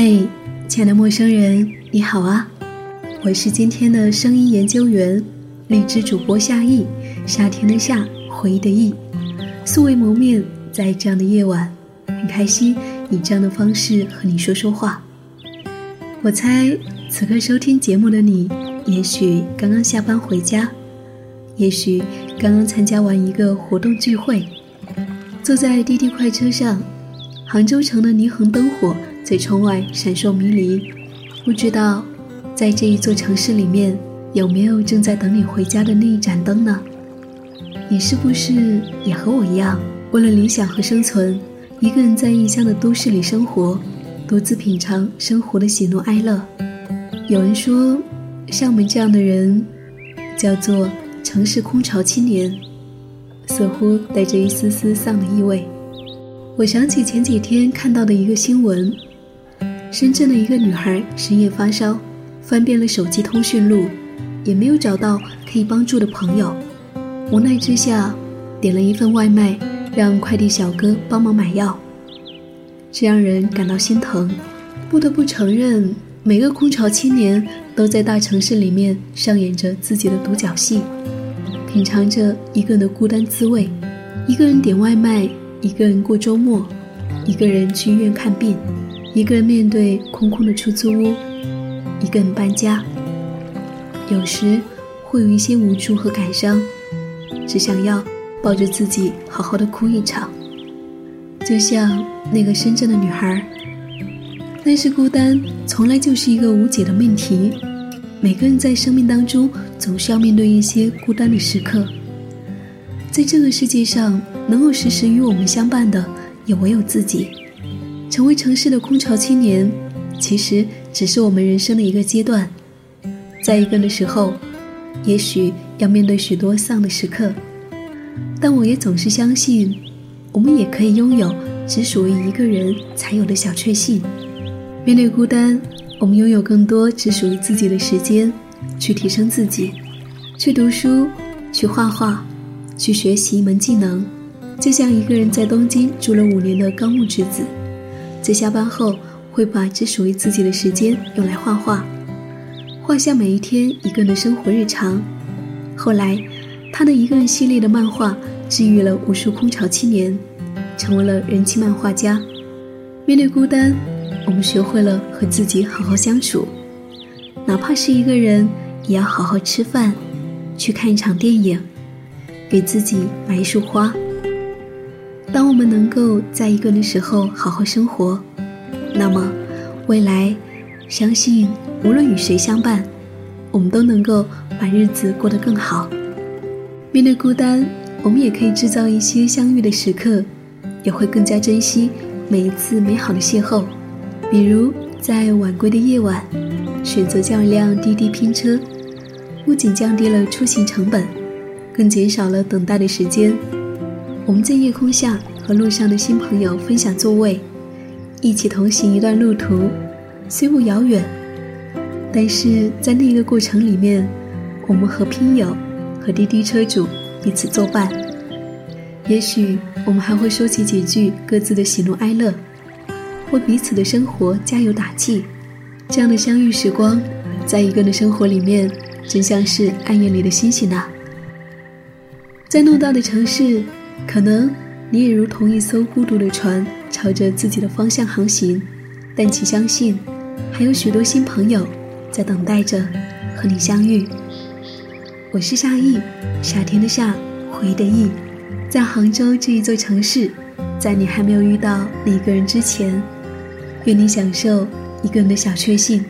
嘿，亲爱的陌生人，你好啊！我是今天的声音研究员，荔枝主播夏意，夏天的夏，回忆的忆，素未谋面，在这样的夜晚，很开心以这样的方式和你说说话。我猜此刻收听节目的你，也许刚刚下班回家，也许刚刚参加完一个活动聚会，坐在滴滴快车上，杭州城的霓虹灯火在窗外闪烁迷离。不知道，在这一座城市里面，有没有正在等你回家的那一盏灯呢？你是不是也和我一样，为了理想和生存，一个人在异乡的都市里生活？独自品尝生活的喜怒哀乐。有人说，像我们这样的人，叫做城市空巢青年，似乎带着一丝丝丧的意味。我想起前几天看到的一个新闻：深圳的一个女孩深夜发烧，翻遍了手机通讯录，也没有找到可以帮助的朋友。无奈之下，点了一份外卖，让快递小哥帮忙买药。这让人感到心疼，不得不承认，每个空巢青年都在大城市里面上演着自己的独角戏，品尝着一个人的孤单滋味，一个人点外卖，一个人过周末，一个人去医院看病，一个人面对空空的出租屋，一个人搬家。有时会有一些无助和感伤，只想要抱着自己好好的哭一场。就像那个深圳的女孩，但是孤单从来就是一个无解的命题。每个人在生命当中总是要面对一些孤单的时刻。在这个世界上，能够时时与我们相伴的，也唯有自己。成为城市的空巢青年，其实只是我们人生的一个阶段。在一个人的时候，也许要面对许多丧的时刻，但我也总是相信。我们也可以拥有只属于一个人才有的小确幸。面对孤单，我们拥有更多只属于自己的时间，去提升自己，去读书，去画画，去学习一门技能。就像一个人在东京住了五年的高木直子，在下班后会把只属于自己的时间用来画画，画下每一天一个人的生活日常。后来，他的一个人系列的漫画。治愈了无数空巢青年，成为了人气漫画家。面对孤单，我们学会了和自己好好相处，哪怕是一个人，也要好好吃饭，去看一场电影，给自己买一束花。当我们能够在一个人的时候好好生活，那么未来，相信无论与谁相伴，我们都能够把日子过得更好。面对孤单。我们也可以制造一些相遇的时刻，也会更加珍惜每一次美好的邂逅。比如在晚归的夜晚，选择叫一辆滴滴拼车，不仅降低了出行成本，更减少了等待的时间。我们在夜空下和路上的新朋友分享座位，一起同行一段路途，虽不遥远，但是在那个过程里面，我们和拼友，和滴滴车主。彼此作伴，也许我们还会说起几句各自的喜怒哀乐，为彼此的生活加油打气。这样的相遇时光，在一个人的生活里面，真像是暗夜里的星星呐。在偌大的城市，可能你也如同一艘孤独的船，朝着自己的方向航行。但请相信，还有许多新朋友在等待着和你相遇。我是夏意，夏天的夏，回忆的忆，在杭州这一座城市，在你还没有遇到那一个人之前，愿你享受一个人的小确幸。